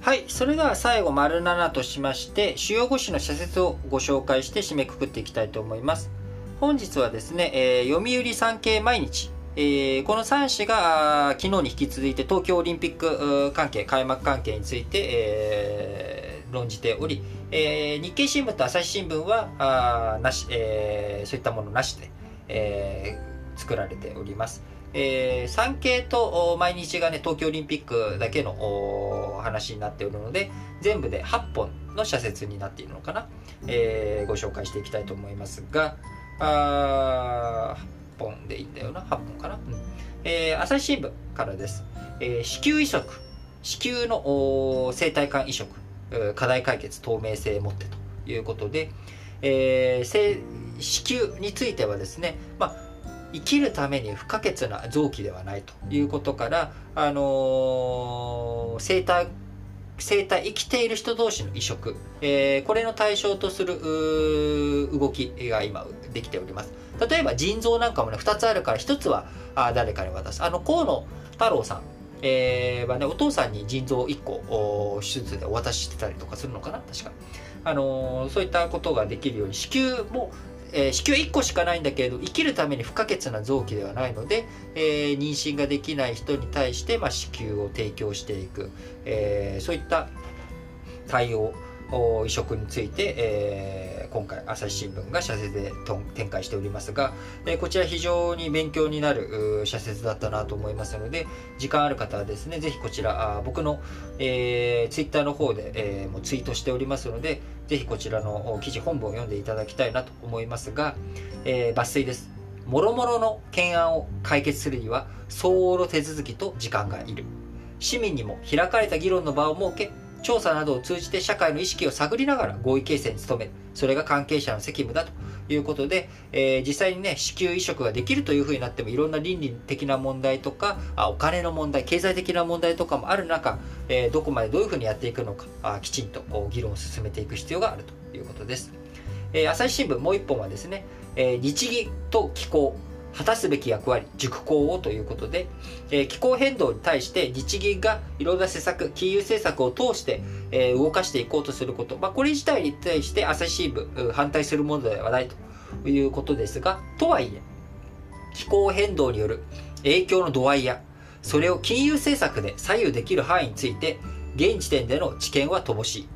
はい、それでは最後、丸7としまして、主要語詞の社説をご紹介して締めくくっていきたいと思います。本日はですね、えー読売産経毎日、えーこの3紙が昨日に引き続いて東京オリンピック関係、開幕関係について、えー論じており、えー日経新聞と朝日新聞はあなし、えーそういったものなしで、えー作られております。えー産経と毎日がね、東京オリンピックだけの話になっておるので、全部で8本の社説になっているのかな、えーご紹介していきたいと思いますが、あ8本でいいんだよな、8本かな。うんえー朝日新聞からです。えー子宮移植、子宮の生体管移植、課題解決透明性をもってということで、えー子宮についてはですね、まあ生きるために不可欠な臓器ではないということから、あのー生体生体生きている人同士の移植、えーこれの対象とする動きが今できております。例えば腎臓なんかもね2つあるから1つはあ誰かに渡す。あの河野太郎さんえーはね、お父さんに腎臓1個お手術でお渡ししてたりとかするのかな確か、あのーそういったことができるように子宮もえー子宮1個しかないんだけれど生きるために不可欠な臓器ではないので、えー妊娠ができない人に対して、まあ、子宮を提供していく、えーそういった対応。移植について、えー今回朝日新聞が社説で展開しておりますが、えーこちら非常に勉強になる社説だったなと思いますので時間ある方はですねぜひこちらあ僕の、えー、ツイッターの方で、えーもうツイートしておりますのでぜひこちらの記事本文を読んでいただきたいなと思いますが、えー抜粋です。もろもろの懸案を解決するには相応の手続きと時間がいる。市民にも開かれた議論の場を設け、調査などを通じて社会の意識を探りながら合意形成に努める。それが関係者の責務だということで、えー実際にね、子宮移植ができるというふうになってもいろんな倫理的な問題とか、あお金の問題、経済的な問題とかもある中、えーどこまでどういうふうにやっていくのか、あきちんとお議論を進めていく必要があるということです。えー朝日新聞もう一本はですね、え日銀と気候果たすべき役割熟考をということで、え気候変動に対して日銀がいろんな施策金融政策を通して、え動かしていこうとすること、まあ、これ自体に対して朝日新聞反対するものではないということですがとはいえ気候変動による影響の度合いやそれを金融政策で左右できる範囲について現時点での知見は乏しい。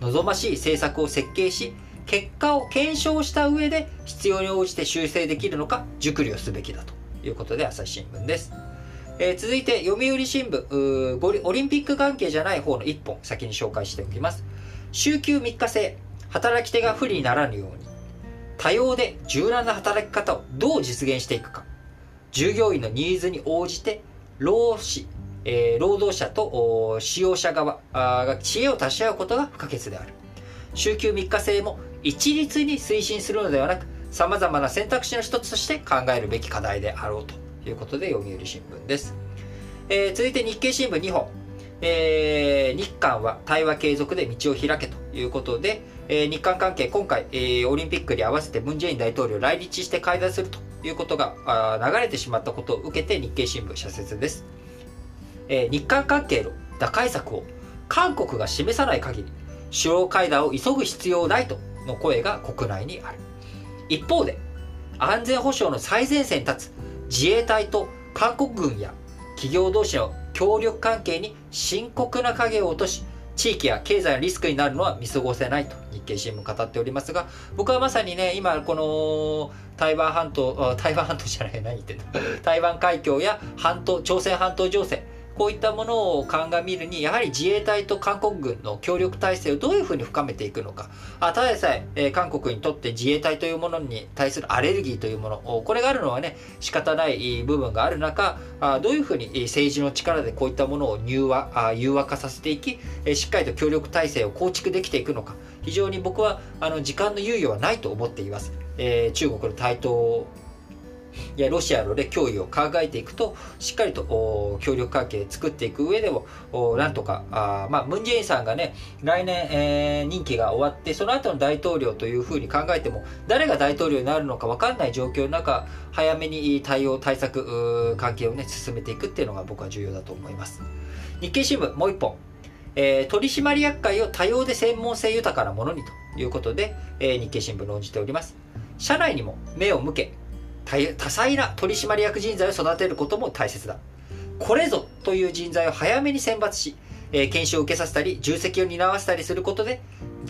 望ましい政策を設計し結果を検証した上で必要に応じて修正できるのか熟慮すべきだということで朝日新聞です、えー続いて読売新聞オリンピック関係じゃない方の1本先に紹介しておきます。週休3日制働き手が不利にならぬように多様で柔軟な働き方をどう実現していくか。従業員のニーズに応じて労使、えー労働者と使用者側が知恵を足し合うことが不可欠である。週休3日制も一律に推進するのではなく様々な選択肢の一つとして考えるべき課題であろうということで読売新聞です、えー続いて日経新聞2本。えー日韓は対話継続で道を開けということで、えー日韓関係今回、えーオリンピックに合わせてムン・ジェイン大統領来日して会談するということが流れてしまったことを受けて日経新聞社説です、えー日韓関係の打開策を韓国が示さない限り首脳会談を急ぐ必要ないとの声が国内にある。一方で安全保障の最前線に立つ自衛隊と韓国軍や企業同士の協力関係に深刻な影を落とし地域や経済のリスクになるのは見過ごせないと日経新聞語っておりますが僕はまさにね今この台湾半島台湾半島じゃない何言ってんの台湾海峡や半島朝鮮半島情勢こういったものを鑑みるにやはり自衛隊と韓国軍の協力体制をどういうふうに深めていくのか。あただでさええー韓国にとって自衛隊というものに対するアレルギーというものこれがあるのはね仕方ない部分がある中あどういうふうに政治の力でこういったものを柔和あ融和化させていきえーしっかりと協力体制を構築できていくのか。非常に僕はあの時間の猶予はないと思っています、えー中国の台頭いやロシアの、ね、脅威を考えていくとしっかりと協力関係作っていく上でもなんとかあまあムン・ジェインさんがね来年、えー任期が終わってその後の大統領というふうに考えても誰が大統領になるのか分かんない状況の中早めに対応対策関係をね進めていくっていうのが僕は重要だと思います日経新聞もう一本えー、取締役会を多様で専門性豊かなものにということで、えー、日経新聞論じております。社内にも目を向け、多彩な取締役人材を育てることも大切だ。これぞという人材を早めに選抜し、えー、研修を受けさせたり、重責を担わせたりすることで、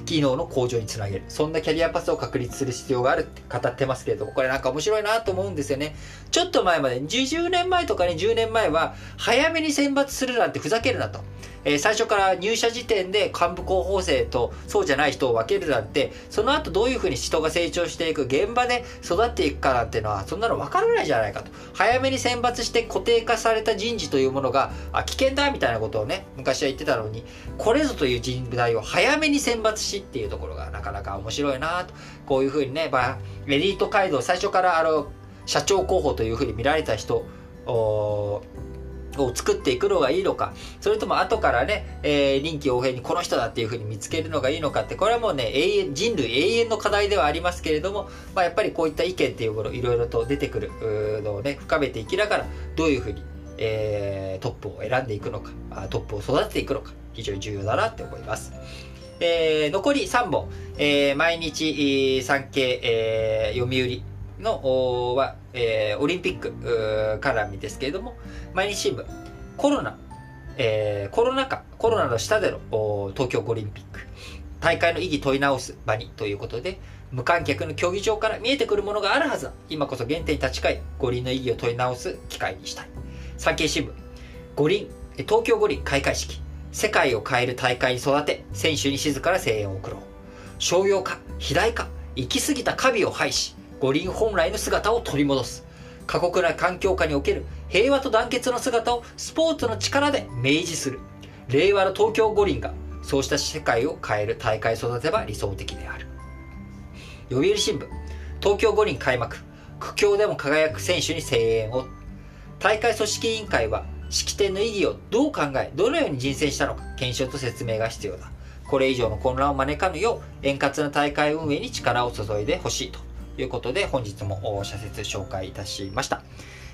機能の向上につなげる。そんなキャリアパスを確立する必要があるって語ってますけれども、これなんか面白いなと思うんですよね。ちょっと前まで、20年前とかに10年前は、早めに選抜するなんてふざけるなと。えー、最初から入社時点で幹部候補生とそうじゃない人を分けるなんて、その後どういうふうに人が成長していく、現場で育っていくかなんていうのは、そんなの分からないじゃないかと。早めに選抜して固定化された人事というものが、あ、危険だみたいなことをね、昔は言ってたのに、これぞという人材を早めに選抜してしっていうところがなかなか面白いなと。こういうふうにね、まあ、エリート街道、最初からあの、社長候補というふうに見られた人、を作っていくのがいいのか、それとも後からね、えー、臨機応変にこの人だっていうふうに見つけるのがいいのかって、これはもうね、永遠、人類永遠の課題ではありますけれども、まあ、やっぱりこういった意見っていうもの、いろいろと出てくるのをね、深めていきながら、どういうふうに、えー、トップを選んでいくのか、トップを育てていくのか、非常に重要だなって思います。えー、残り3本、えー、毎日産経、えー、読売のは、えー、オリンピック絡みですけれども、毎日新聞、コロナ、えー、コロナ禍、コロナの下での東京オリンピック、大会の意義問い直す場にということで、無観客の競技場から見えてくるものがあるはずだ。今こそ原点に立ち返り、五輪の意義を問い直す機会にしたい。産経新聞、五輪、東京五輪開会式、世界を変える大会に育て、選手に静かな声援を送ろう。商用化、肥大化、行き過ぎたカビを廃し、五輪本来の姿を取り戻す。過酷な環境下における平和と団結の姿をスポーツの力で明示する。令和の東京五輪がそうした世界を変える大会育てば理想的である。読売新聞、東京五輪開幕、苦境でも輝く選手に声援を。大会組織委員会は式典の意義をどう考え、どのように人選したのか、検証と説明が必要だ。これ以上の混乱を招かぬよう、円滑な大会運営に力を注いでほしいということで、本日も社説紹介いたしました。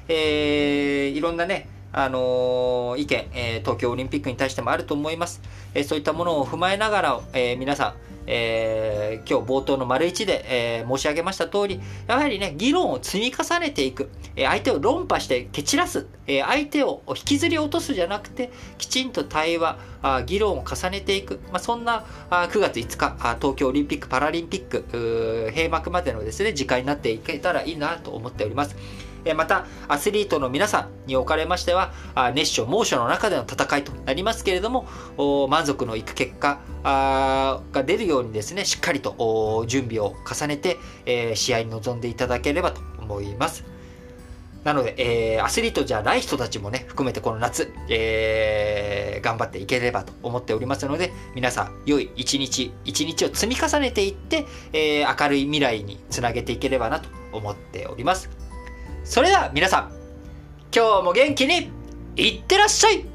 えー、いろんなね、あの、意見、え、東京オリンピックに対してもあると思います。え、そういったものを踏まえながら、え皆さん、え今日冒頭の丸1で、え申し上げました通り、やはりね、議論を積み重ねていく、え相手を論破して蹴散らす、え相手を引きずり落とすじゃなくて、きちんと対話、あ議論を重ねていく、まあ、そんなあ9月5日あ、東京オリンピック・パラリンピック閉幕までのですね、時間になっていけたらいいなと思っております。また、アスリートの皆さんにおかれましては、熱唱、猛暑の中での戦いとなりますけれども、満足のいく結果が出るようにですね、しっかりと準備を重ねて、試合に臨んでいただければと思います。なので、え、アスリートじゃない人たちもね、含めてこの夏、えー、頑張っていければと思っておりますので、皆さん、良い一日、一日を積み重ねていって、え、明るい未来につなげていければなと思っております。それでは皆さん、今日も元気にいってらっしゃい。